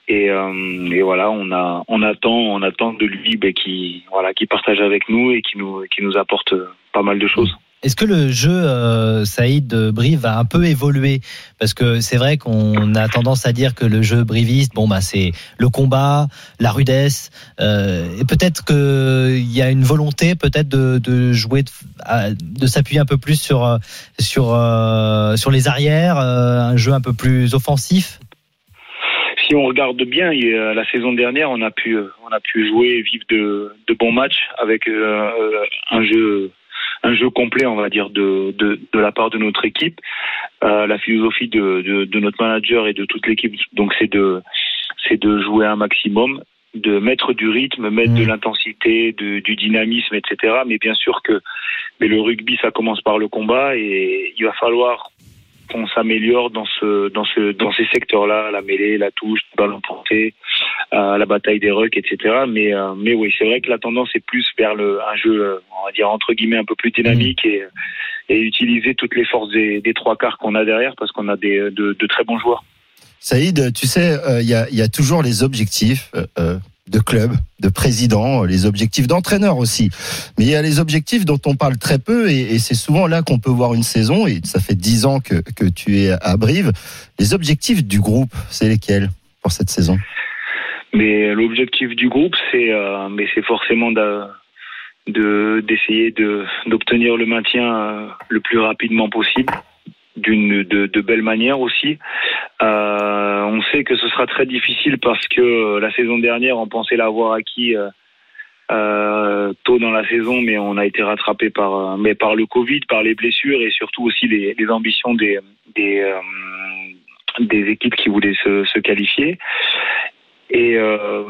Et, euh, et voilà, on a, on attend, on attend de lui ben, qui, voilà, qui partage avec nous et qui nous, qui nous apporte pas mal de choses. Est-ce que le jeu, euh, Saïd de Brive, va un peu évoluer? Parce que c'est vrai qu'on a tendance à dire que le jeu briviste, bon bah c'est le combat, la rudesse, euh, et peut-être qu'il y a une volonté peut-être de, jouer, de, s'appuyer un peu plus sur euh, sur euh, sur les arrières, euh, un jeu un peu plus offensif? si on regarde bien, la saison dernière, on a pu, euh, on a pu jouer vivre de, de bons matchs avec euh, euh, un jeu, un jeu complet, on va dire, de, de, de la part de notre équipe. Euh, la philosophie de, de, de notre manager et de toute l'équipe, donc c'est de, c'est de jouer un maximum, de mettre du rythme, mettre de l'intensité, de- du dynamisme, etc. Mais bien sûr que, mais le rugby, ça commence par le combat et il va falloir qu'on s'améliore dans ce dans ce dans ces secteurs-là, la mêlée, la touche, le ballon porté, euh, la bataille des rucks, etc. Mais euh, mais oui, c'est vrai que la tendance est plus vers le un jeu, euh, on va dire entre guillemets un peu plus dynamique et et utiliser toutes les forces des, des trois quarts qu'on a derrière parce qu'on a des de, de très bons joueurs. Saïd, tu sais, euh, il y, a, il y a toujours les objectifs de club, de président, euh, les objectifs d'entraîneur aussi. Mais il y a les objectifs dont on parle très peu et, c'est souvent là qu'on peut voir une saison. Et ça fait dix ans que, que tu es à Brive. Les objectifs du groupe, c'est lesquels pour cette saison? Mais l'objectif du groupe, c'est euh, mais forcément de de- d'essayer de d'obtenir le maintien euh, le plus rapidement possible d'une de, de belle manière aussi. Euh, on sait que ce sera très difficile parce que euh, la saison dernière, on pensait l'avoir acquis euh, tôt dans la saison, mais on a été rattrapé par mais par le Covid, par les blessures et surtout aussi les, ambitions des des, équipes qui voulaient se qualifier. Et, euh,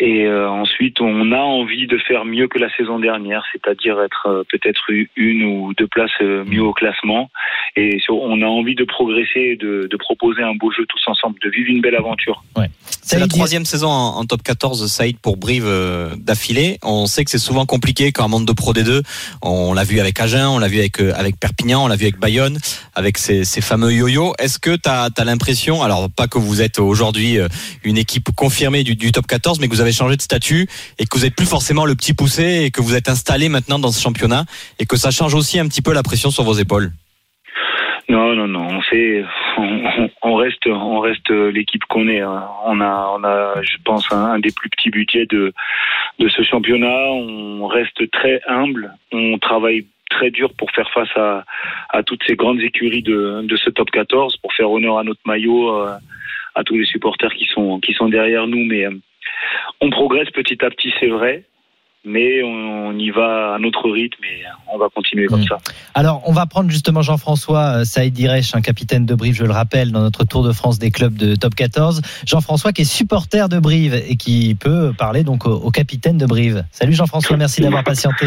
et euh, ensuite, on a envie de faire mieux que la saison dernière, c'est-à-dire être euh, peut-être une ou deux places mieux au classement. Et sur- on a envie de progresser, de, de proposer un beau jeu tous ensemble, de vivre une belle aventure. C'est la troisième saison en, en top 14 Saïd pour Brive euh, d'affilée. On sait que c'est souvent compliqué quand on monte de Pro D2. On l'a vu avec Agen, on l'a vu avec, euh, avec Perpignan, on l'a vu avec Bayonne, avec ces, ces fameux yo-yo. Est-ce que tu as, l'impression, alors pas que vous êtes aujourd'hui une équipe confirmée du, top 14, mais que vous avez changé de statut et que vous êtes plus forcément le petit poussé et que vous êtes installé maintenant dans ce championnat et que ça change aussi un petit peu la pression sur vos épaules Non, non, non. On fait, on, reste, on reste l'équipe qu'on est. hein. On a, on a, je pense, un, un des plus petits budgets de de ce championnat. On reste très humble. On travaille très dur pour faire face à, à toutes ces grandes écuries de, de ce top 14, pour faire honneur à notre maillot, euh, à tous les supporters qui sont qui sont derrière nous. Mais euh, on progresse petit à petit, c'est vrai. Mais on, on y va à notre rythme et on va continuer comme Mm. ça. Alors, on va prendre justement Jean-François euh, Saïd Direch, un capitaine de Brive, je le rappelle, dans notre Tour de France des clubs de Top 14. Jean-François qui est supporter de Brive et qui peut parler donc au, au capitaine de Brive. Salut Jean-François, merci d'avoir patienté.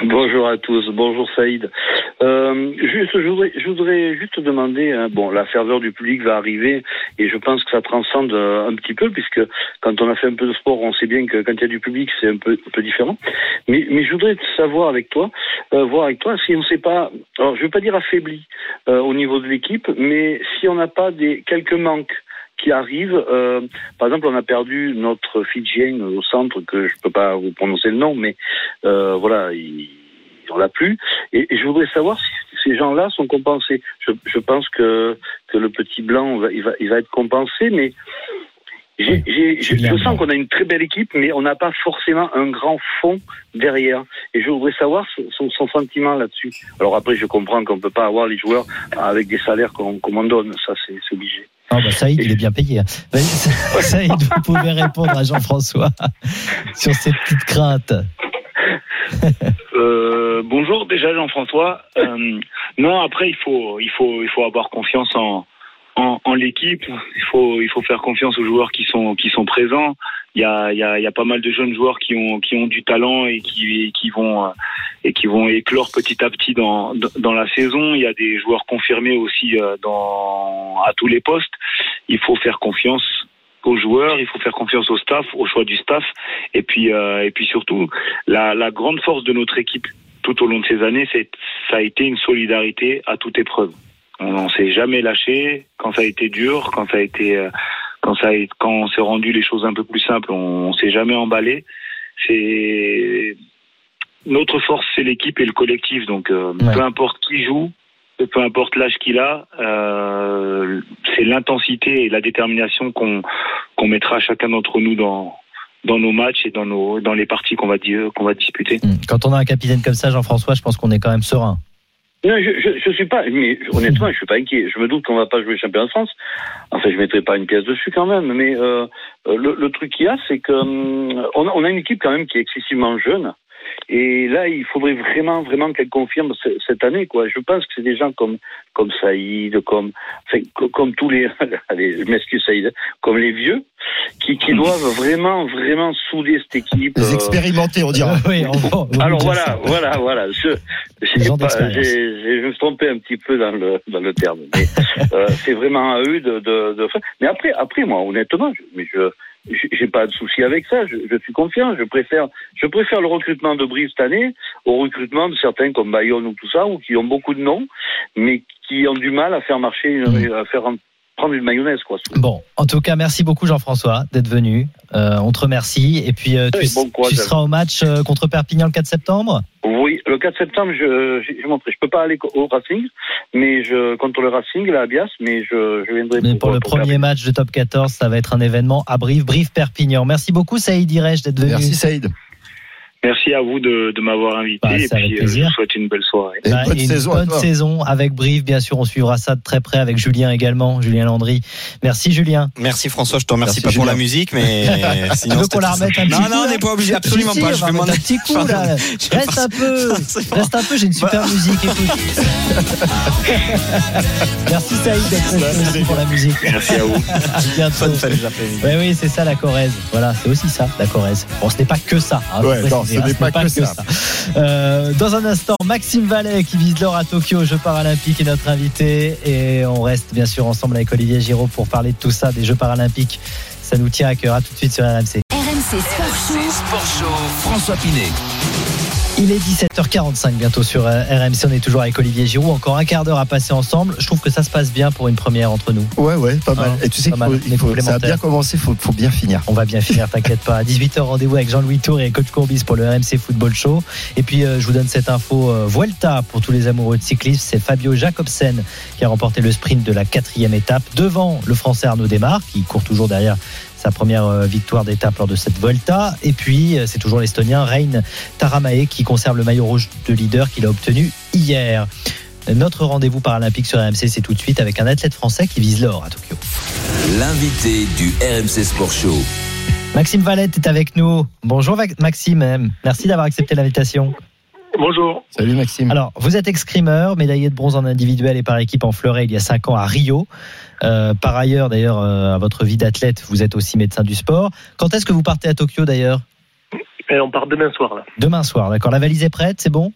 Bonjour à tous, bonjour Saïd. Euh, juste, je voudrais, je voudrais juste demander, hein, bon, la ferveur du public va arriver et je pense que ça transcende euh, un petit peu puisque quand on a fait un peu de sport, on sait bien que quand il y a du public, c'est un peu, un peu différent. Mais, mais je voudrais savoir avec toi, euh, voir avec toi si on ne s'est pas, alors je veux pas dire affaibli au niveau de l'équipe, mais si on n'a pas des quelques manques qui arrivent. Euh, par exemple, on a perdu notre Fidjien au centre, que je peux pas vous prononcer le nom, mais euh, voilà, il, on l'a plus. Et, et je voudrais savoir si ces gens-là sont compensés. Je, je pense que, que le petit blanc, va, il, va, il va être compensé, mais je, je sens qu'on a une très belle équipe, mais on n'a pas forcément un grand fond derrière. Et je voudrais savoir son, son sentiment là-dessus. Alors après, je comprends qu'on peut pas avoir les joueurs avec des salaires qu'on qu'on m'en donne. Ça, c'est obligé. Oh, bah, Saïd, il est bien payé. hein. Saïd, vous pouvez répondre à Jean-François sur ces petites craintes. Euh, bonjour déjà Jean-François. Euh, non après il faut il faut il faut avoir confiance en en, en l'équipe. Il faut, il faut faire confiance aux joueurs qui sont, qui sont présents. Il y a, il y a, il y a pas mal de jeunes joueurs qui ont, qui ont du talent et qui, et qui vont, euh, et qui vont éclore petit à petit dans, dans la saison. Il y a des joueurs confirmés aussi euh, dans, à tous les postes. Il faut faire confiance aux joueurs, il faut faire confiance au staff, au choix du staff, et puis euh, et puis surtout la, la grande force de notre équipe tout au long de ces années, c'est ça a été une solidarité à toute épreuve. On, on s'est jamais lâché quand ça a été dur, quand ça a été euh, quand ça a, quand on s'est rendu les choses un peu plus simples, on, on s'est jamais emballé. C'est notre force, c'est l'équipe et le collectif. Donc euh, Ouais. peu importe qui joue, peu importe l'âge qu'il a, euh, c'est l'intensité et la détermination qu'on qu'on mettra chacun d'entre nous dans dans nos matchs et dans nos dans les parties qu'on va qu'on va disputer. Quand on a un capitaine comme ça, Jean-François, je pense qu'on est quand même serein. Non, je, je suis pas, mais honnêtement, je suis pas inquiet. Je me doute qu'on va pas jouer champion de France. Enfin, je mettrai pas une pièce dessus quand même. Mais euh, le, le truc qu'il y a, c'est que hum, on a une équipe quand même qui est excessivement jeune. Et là, il faudrait vraiment, vraiment qu'elle confirme ce- cette année, quoi. Je pense que c'est des gens comme, comme Saïd, comme, enfin, comme tous les, allez, je m'excuse Saïd, comme les vieux, qui, qui doivent vraiment, vraiment souder cette équipe. Les euh, expérimentés, on dira. oui, on va- alors voilà, voilà, voilà. Je, je me suis trompé un petit peu dans le, dans le terme. Mais euh, c'est vraiment à eux de, de, de. Mais après, après moi, honnêtement, je, mais je j'ai pas de souci avec ça. Je, je suis confiant. Je préfère, je préfère le recrutement de Brive cette année au recrutement de certains comme Bayonne ou tout ça, ou qui ont beaucoup de noms, mais qui ont du mal à faire marcher, une- Mm. à faire en- prendre une mayonnaise, quoi. Bon, en tout cas, merci beaucoup Jean-François d'être venu. Euh, on te remercie. Et puis, euh, tu, Oui, bon courage tu à seras au match euh, contre Perpignan le 4 septembre? Oui, le 4 septembre, je, je, je, montre- je peux pas aller au Racing, mais je contre le Racing, la Bias, mais je, je viendrai Mais pour le premier match de top 14, ça va être un événement à Brive, Brive-Perpignan. Merci beaucoup Saïd Irej d'être venu. Merci Saïd. Merci à vous de, de m'avoir invité Bah, et puis euh, je vous souhaite une belle soirée. Et Bah, bonne et une saison bonne saison avec Brive, bien sûr. On suivra ça de très près avec Julien également, Julien Landry. Merci Julien. Merci François, je te remercie Merci, pas pour la musique, mais Tu veux qu'on la remette un petit Non, coup non, on là n'est pas obligé, absolument Si, pas. si, Je on vais va m'en un petit coup là. Reste un peu, reste un peu. J'ai une super musique. Écoute. Merci Saïd d'être resté pour la musique. Merci à vous. À bientôt. Fun. Ouais, oui, c'est ça la Corrèze. Voilà, c'est aussi ça, la Corrèze. Bon, ce n'est pas que ça. hein, Ouais, non, ce n'est pas que ça. Euh, dans un instant, Maxime Vallet qui vise l'or à Tokyo aux Jeux Paralympiques est notre invité. Et on reste bien sûr ensemble avec Olivier Giraud pour parler de tout ça, des Jeux Paralympiques. Ça nous tient à cœur. À tout de suite sur RMC. RMC Sport Show. RMC Sport Show, François Pinet. Il est 17h45 bientôt sur euh, RMC. On est toujours avec Olivier Giroud. Encore un quart d'heure à passer ensemble. Je trouve que ça se passe bien pour une première entre nous. Ouais, ouais, pas mal. Hein, Et tu sais faut- ça a bien commencé, faut, faut bien finir. On va bien finir, t'inquiète pas. À 18h, rendez-vous avec Jean-Louis Tour et coach Courbis pour le RMC Football Show. Et puis, euh, je vous donne cette info euh, Vuelta pour tous les amoureux de cyclisme. C'est Fabio Jacobsen qui a remporté le sprint de la quatrième étape devant le Français Arnaud Desmar, qui court toujours derrière sa première euh, victoire d'étape lors de cette Vuelta. Et puis, euh, c'est toujours l'Estonien Rein Taramae qui conserve le maillot rouge de leader qu'il a obtenu hier. Notre rendez-vous paralympique sur RMC, c'est tout de suite avec un athlète français qui vise l'or à Tokyo. L'invité du RMC Sport Show. Maxime Valette est avec nous. Bonjour Maxime, merci d'avoir accepté l'invitation. Bonjour. Salut Maxime. Alors, vous êtes escrimeur, médaillé de bronze en individuel et par équipe en fleuret il y a 5 ans à Rio. Euh, par ailleurs, d'ailleurs, euh, à votre vie d'athlète, vous êtes aussi médecin du sport. Quand est-ce que vous partez à Tokyo d'ailleurs? Et on part demain soir là. Demain soir, d'accord. La valise est prête, c'est bon?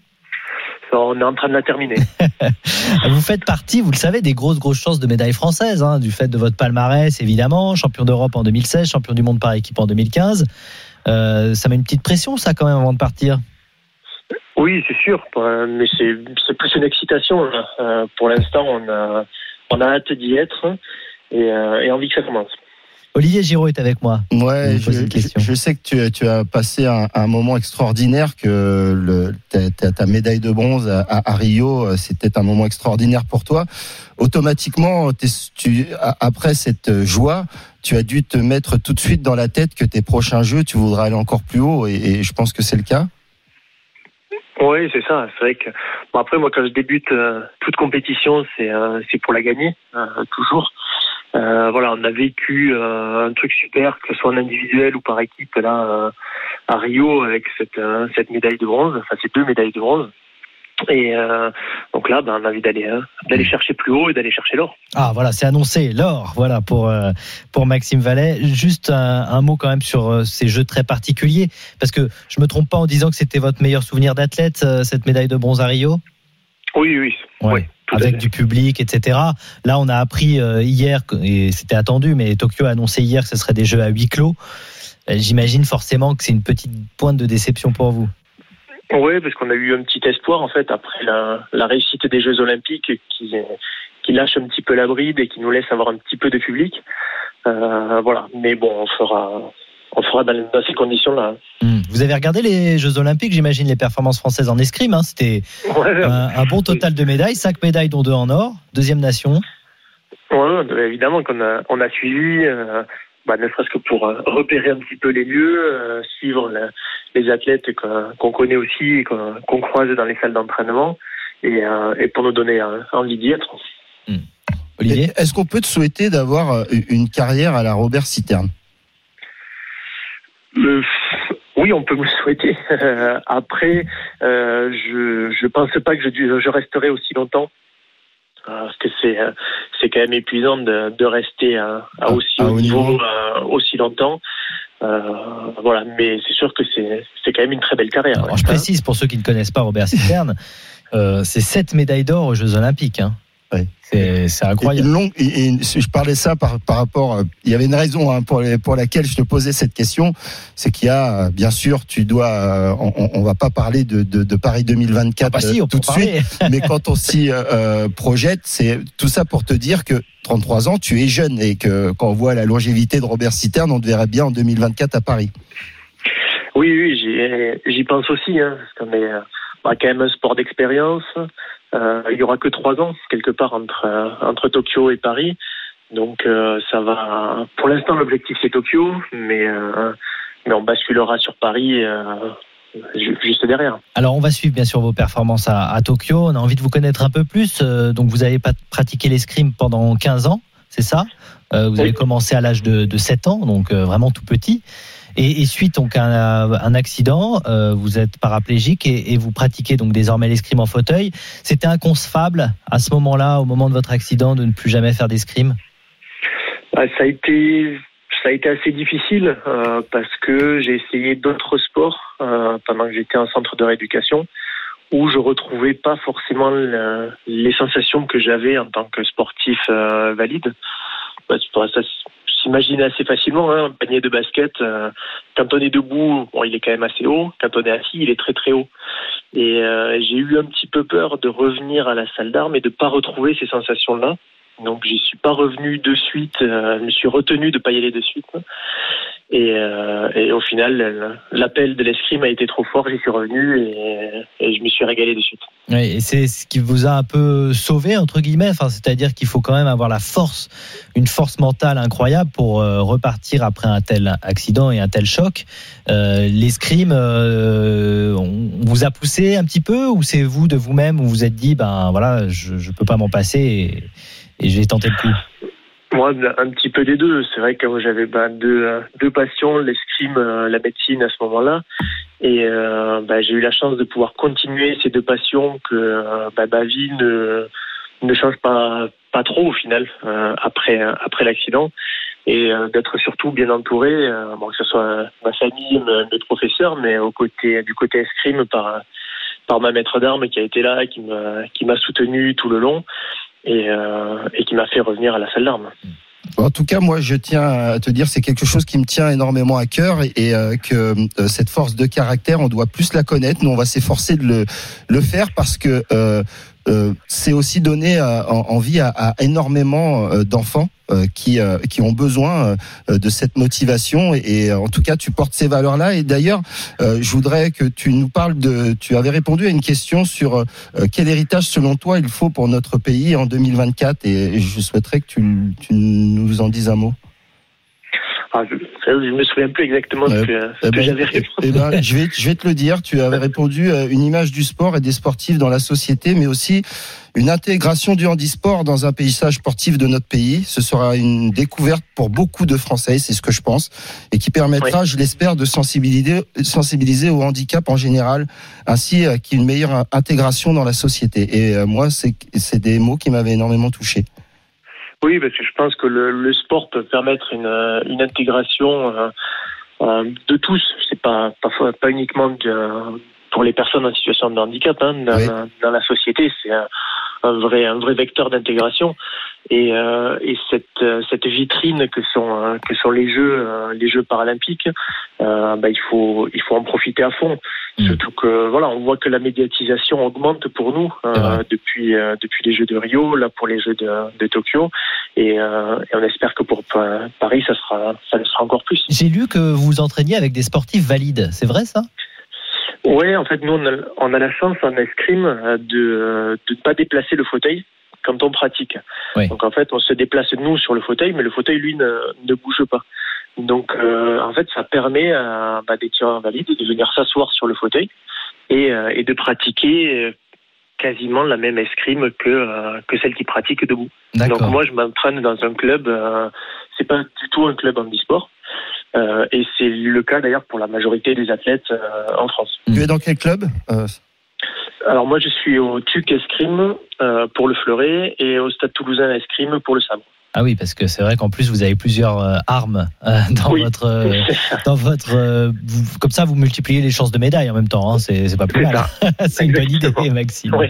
On est en train de la terminer. Vous faites partie, vous le savez, des grosses, grosses chances de médaille française, hein, du fait de votre palmarès, évidemment. Champion d'Europe en 2016, champion du monde par équipe en 2015. Euh, ça met une petite pression, ça, quand même, avant de partir? Oui, c'est sûr, euh, mais c'est c'est plus une excitation. là. Euh, pour l'instant, on a, on a hâte d'y être et, euh, et envie que ça commence. Olivier Giraud est avec moi. Ouais, je, je- je sais que tu, as- tu as passé un, un moment extraordinaire, que le, ta, ta- ta médaille de bronze à, à- Rio, c'était un moment extraordinaire pour toi. Automatiquement, tu, après cette joie, tu as dû te mettre tout de suite dans la tête que tes prochains jeux, tu voudras aller encore plus haut, et, et je pense que c'est le cas. Oui, c'est ça. C'est vrai que bon après moi quand je débute euh, toute compétition, c'est euh, c'est pour la gagner euh, toujours. Euh, voilà, on a vécu euh, un truc super, que ce soit en individuel ou par équipe là euh, à Rio avec cette cette médaille de bronze, enfin ces deux médailles de bronze. Et euh, donc là, ben, on a envie d'aller euh, d'aller chercher plus haut et d'aller chercher l'or. Ah voilà, c'est annoncé, l'or, voilà pour euh, pour Maxime Vallet. Juste un, un mot quand même sur euh, ces jeux très particuliers, parce que je me trompe pas en disant que c'était votre meilleur souvenir d'athlète, cette médaille de bronze à Rio? Oui, oui, Ouais. oui. Avec du public, etc. Là, on a appris hier, et c'était attendu, mais Tokyo a annoncé hier que ce serait des jeux à huis clos. J'imagine forcément que c'est une petite pointe de déception pour vous. Oui, parce qu'on a eu un petit espoir en fait après la, la réussite des Jeux Olympiques qui, qui lâche un petit peu la bride et qui nous laisse avoir un petit peu de public. Euh, voilà, mais bon, on fera, on fera dans, dans ces conditions-là. Hmm. Vous avez regardé les Jeux Olympiques, j'imagine, les performances françaises en escrime. hein. C'était Ouais, un, un bon total de médailles, cinq médailles dont deux en or, deuxième nation. ouais, ouais, évidemment qu'on a, on a suivi, euh, bah, ne serait-ce que pour euh, repérer un petit peu les lieux, euh, suivre la- les athlètes qu'on connaît aussi et qu'on croise dans les salles d'entraînement, et, euh, et pour nous donner euh, envie d'y être. Olivier Est-ce qu'on peut te souhaiter d'avoir euh, une carrière à la Robert Citerne? Le- Oui, on peut me le souhaiter. Après, euh, je je pense pas que je, je resterai aussi longtemps. Parce que c'est euh, c'est quand même épuisant de, de rester à, à À- aussi haut niveau, niveau. euh, aussi longtemps. Euh, voilà, mais c'est sûr que c'est c'est quand même une très belle carrière. Alors, je précise pour ceux qui ne connaissent pas Robert Citerne, euh, c'est sept médailles d'or aux Jeux Olympiques. Hein. Ouais. C'est incroyable. Et- et je parlais ça par, par rapport. euh, Il y avait une raison hein, pour, laquelle je te posais cette question, c'est qu'il y a, euh, bien sûr, tu dois. euh, On, on- va pas parler de, de, de Paris 2024 Ah bah si, tout de suite, mais quand on s'y euh, projette, c'est tout ça pour te dire que 33 ans, tu es jeune et que quand on voit la longévité de Robert Citerne, on te verrait bien en 2024 à Paris. Oui, oui, j'y- pense aussi, hein, parce qu'on est bah, quand même un sport d'expérience. Euh, il y aura que trois ans quelque part entre euh, entre Tokyo et Paris, donc euh, ça va. Pour l'instant, l'objectif c'est Tokyo, mais euh, mais on basculera sur Paris euh, ju- juste derrière. Alors, on va suivre bien sûr vos performances à, à Tokyo. On a envie de vous connaître un peu plus. Euh, donc, vous avez pas pratiqué l'escrime pendant 15 ans, c'est ça? Euh, Vous avez commencé à l'âge de, de 7 ans, donc euh, vraiment tout petit. Et, suite donc à un, accident, euh, vous êtes paraplégique et, vous pratiquez donc désormais l'escrime en fauteuil. C'était inconcevable à ce moment-là, au moment de votre accident, de ne plus jamais faire d'escrime? Ah, ça a été ça a été assez difficile euh, parce que j'ai essayé d'autres sports euh, pendant que j'étais en centre de rééducation où je retrouvais pas forcément le- les sensations que j'avais en tant que sportif euh, valide. Bah, ça s'imaginer assez facilement. Hein, un panier de basket, euh, quand on est debout, bon, il est quand même assez haut. Quand on est assis, il est très très haut. Et euh, j'ai eu un petit peu peur de revenir à la salle d'armes et de pas retrouver ces sensations-là. Donc j'y suis pas revenu de suite, euh, je me suis retenu de pas y aller de suite. Et, euh, et au final, l'appel de l'escrime a été trop fort, j'y suis revenu et, je me suis régalé de suite. Et c'est ce qui vous a un peu sauvé entre guillemets. C'est-à-dire qu'il faut quand même avoir la force, une force mentale incroyable pour euh, repartir après un tel accident et un tel choc. L'escrime, on vous a poussé un petit peu, ou c'est vous de vous-même où vous vous êtes dit, ben voilà, je, je peux pas m'en passer et j'ai tenté le coup. Moi, un petit peu des deux. C'est vrai que j'avais bah, deux, deux passions, l'escrime, euh, la médecine à ce moment-là. Et euh, bah, j'ai eu la chance de pouvoir continuer ces deux passions que euh, bah, ma vie ne, ne change pas, pas trop au final euh, après, après l'accident. Et euh, d'être surtout bien entouré, euh, que ce soit ma famille, me- mes professeurs, mais au côté, du côté escrime par, par ma maître d'armes qui a été là, qui m'a soutenu tout le long et, euh, et qui m'a fait revenir à la salle d'armes. En tout cas, moi, je tiens à te dire, c'est quelque chose qui me tient énormément à cœur et, et, euh, que euh, cette force de caractère, on doit plus la connaître. Nous, on va s'efforcer de le, le faire parce que euh, c'est aussi donner euh, en- envie à, énormément euh, d'enfants euh, qui euh, qui ont besoin euh, de cette motivation. Et, en tout cas tu portes ces valeurs là et d'ailleurs euh, je voudrais que tu nous parles de tu avais répondu à une question sur euh, quel héritage selon toi il faut pour notre pays en 2024 et je souhaiterais que tu, tu nous en dises un mot Ah, je, je me souviens plus exactement ce Ouais. que, ce Eh que ben, j'avais eh- répondu. eh ben, je, vais, je vais te le dire, tu avais répondu euh, une image du sport et des sportifs dans la société, mais aussi une intégration du handisport dans un paysage sportif de notre pays. Ce sera une découverte pour beaucoup de Français, c'est ce que je pense, et qui permettra, je l'espère, de sensibiliser, sensibiliser au handicap en général, ainsi euh, qu'il y ait une meilleure intégration dans la société. Et euh, moi, c'est c'est des mots qui m'avaient énormément touché. Oui, parce que je pense que le, le sport peut permettre une, une intégration euh, euh, de tous. C'est pas, pas pas uniquement de- pour les personnes en situation de handicap hein, dans, Oui. dans la société. C'est un, un vrai un vrai vecteur d'intégration. Et, euh, et cette euh, cette vitrine que sont euh, que sont les jeux les jeux paralympiques, euh, bah, il faut il faut en profiter à fond. Mm. Surtout que voilà, on voit que la médiatisation augmente pour nous euh, depuis euh, depuis les Jeux de Rio, là pour les Jeux de, de Tokyo, et, euh, et on espère que pour Pa- Paris, ça sera ça le sera encore plus. J'ai lu que vous vous entraîniez avec des sportifs valides. C'est vrai ça? Ouais, en fait, nous on a, on a la chance en escrime euh, de ne pas déplacer le fauteuil quand on pratique. Oui. Donc en fait, on se déplace nous sur le fauteuil, mais le fauteuil lui ne, ne bouge pas. Donc euh, en fait, ça permet à bah, des tireurs valides de venir s'asseoir sur le fauteuil et, euh, et de pratiquer euh, quasiment la même escrime que euh, que celle qui pratique debout. Donc moi, je m'entraîne dans un club. Euh, c'est pas du tout un club handisport. Euh, et c'est le cas d'ailleurs pour la majorité des athlètes euh, en France. Mm. Tu es dans quel club Euh, Alors moi je suis au TUC Escrime euh, pour le fleuret et au Stade Toulousain Escrime pour le sabre. Ah oui, parce que c'est vrai qu'en plus vous avez plusieurs euh, armes euh, dans Oui. votre euh, dans votre euh, vous- comme ça vous multipliez les chances de médailles en même temps. Hein, c'est c'est pas plus C'est mal. c'est une bonne idée. Maxime. Oui.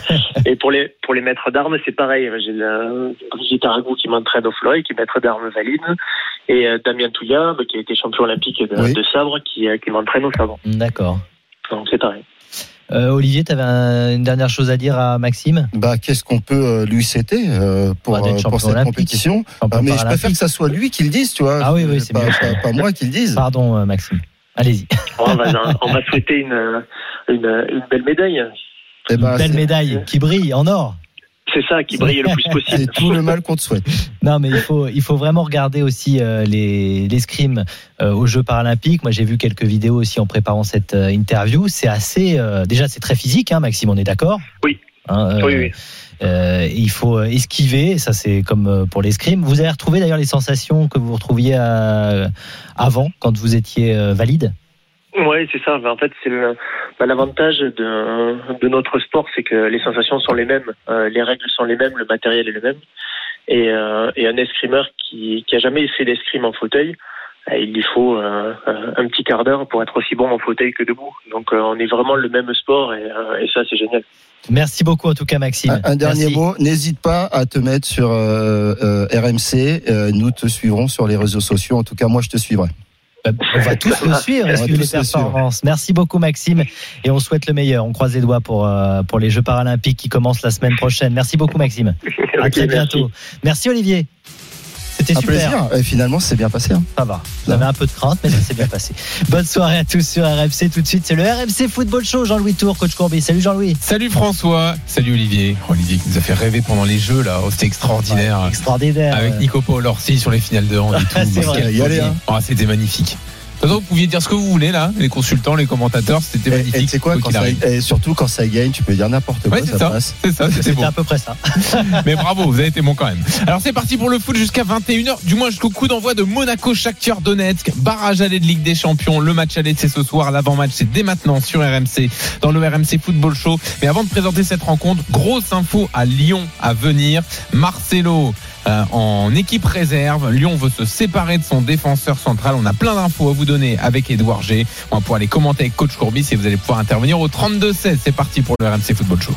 et pour les pour les maîtres d'armes c'est pareil. J'ai Brigitte Aragou qui m'entraîne au fleuret, qui est maître d'armes valide, et Damien Touya qui a été champion olympique de, Oui. de sabre qui, qui m'entraîne au sabre. D'accord. Donc c'est pareil. Euh, Olivier, tu avais une dernière chose à dire à Maxime bah, qu'est-ce qu'on peut euh, lui citer euh, pour, Bah, euh, pour cette olympique. compétition Ah, Mais je préfère que ça soit lui qui le dise, tu vois. Ah oui, oui, c'est pas, pas- pas moi qui le dise. Pardon, Maxime. Allez-y. On va, on va souhaiter une, une, une belle médaille. Eh ben, Une belle médaille qui brille en or. C'est ça qui brille le plus possible. C'est tout le mal qu'on te souhaite. Non, mais il faut, il faut vraiment regarder aussi euh, les l'escrime euh, aux Jeux paralympiques. Moi, j'ai vu quelques vidéos aussi en préparant cette euh, interview. C'est assez, euh, déjà, c'est très physique, hein, Maxime. On est d'accord? Oui. Hein, euh, Oui, oui. euh, il faut esquiver. Ça, c'est comme pour l'escrime. Vous avez retrouvé d'ailleurs les sensations que vous retrouviez à- avant, quand vous étiez valide? Oui, c'est ça. En fait, c'est ben, l'avantage de, de notre sport, c'est que les sensations sont les mêmes, euh, les règles sont les mêmes, le matériel est le même. Et, euh, et un escrimeur qui, qui a jamais fait d'escrime en fauteuil, euh, il lui faut euh, un petit quart d'heure pour être aussi bon en fauteuil que debout. Donc, euh, on est vraiment le même sport et, euh, et ça, c'est génial. Merci beaucoup en tout cas, Maxime. Un, un dernier Merci. mot, n'hésite pas à te mettre sur euh, euh, RMC. Euh, nous te suivrons sur les réseaux sociaux. En tout cas, moi, je te suivrai. Bah, On va tous le suivre les performances. Merci beaucoup Maxime et on souhaite le meilleur. On croise les doigts pour, euh, pour les Jeux paralympiques qui commencent la semaine prochaine. Merci beaucoup Maxime. À très bientôt. Merci Olivier. C'était Un super. plaisir. Et finalement, c'est bien passé. hein. Ça va. Vous avez un peu de crainte, mais ça s'est bien passé. Bonne soirée à tous sur RMC. Tout de suite, c'est le RMC Football Show. Jean-Louis Tour, coach Courbet. Salut Jean-Louis. Salut François, salut Olivier. Olivier qui nous a fait rêver pendant les jeux là, oh, c'était extraordinaire. Extraordinaire. Avec Nico Paul Orsi sur les finales de hand et tout. C'est vrai. Quel Y aller, folie. hein. Oh, c'était magnifique. De toute façon, vous pouviez dire ce que vous voulez là, les consultants, les commentateurs, c'était Et- Et magnifique. tu sais quoi, quoi quand ça, et surtout quand ça gagne, tu peux dire n'importe quoi, Ouais, c'est ça, ça. passe. C'est ça, c'était bon. à peu près ça. Mais bravo, vous avez été bon quand même. Alors c'est parti pour le foot jusqu'à 21h, du moins jusqu'au coup d'envoi de Monaco Shakhtar Donetsk, barrage aller de Ligue des Champions. Le match aller c'est ce soir, l'avant-match c'est dès maintenant sur RMC dans le RMC Football Show. Mais avant de présenter cette rencontre, grosse info à Lyon à venir. Marcelo en équipe réserve. Lyon veut se séparer de son défenseur central. On a plein d'infos à vous donner avec Edouard G. On va pouvoir les commenter avec coach Courbis et vous allez pouvoir intervenir au 32-16. C'est parti pour le RMC Football Show.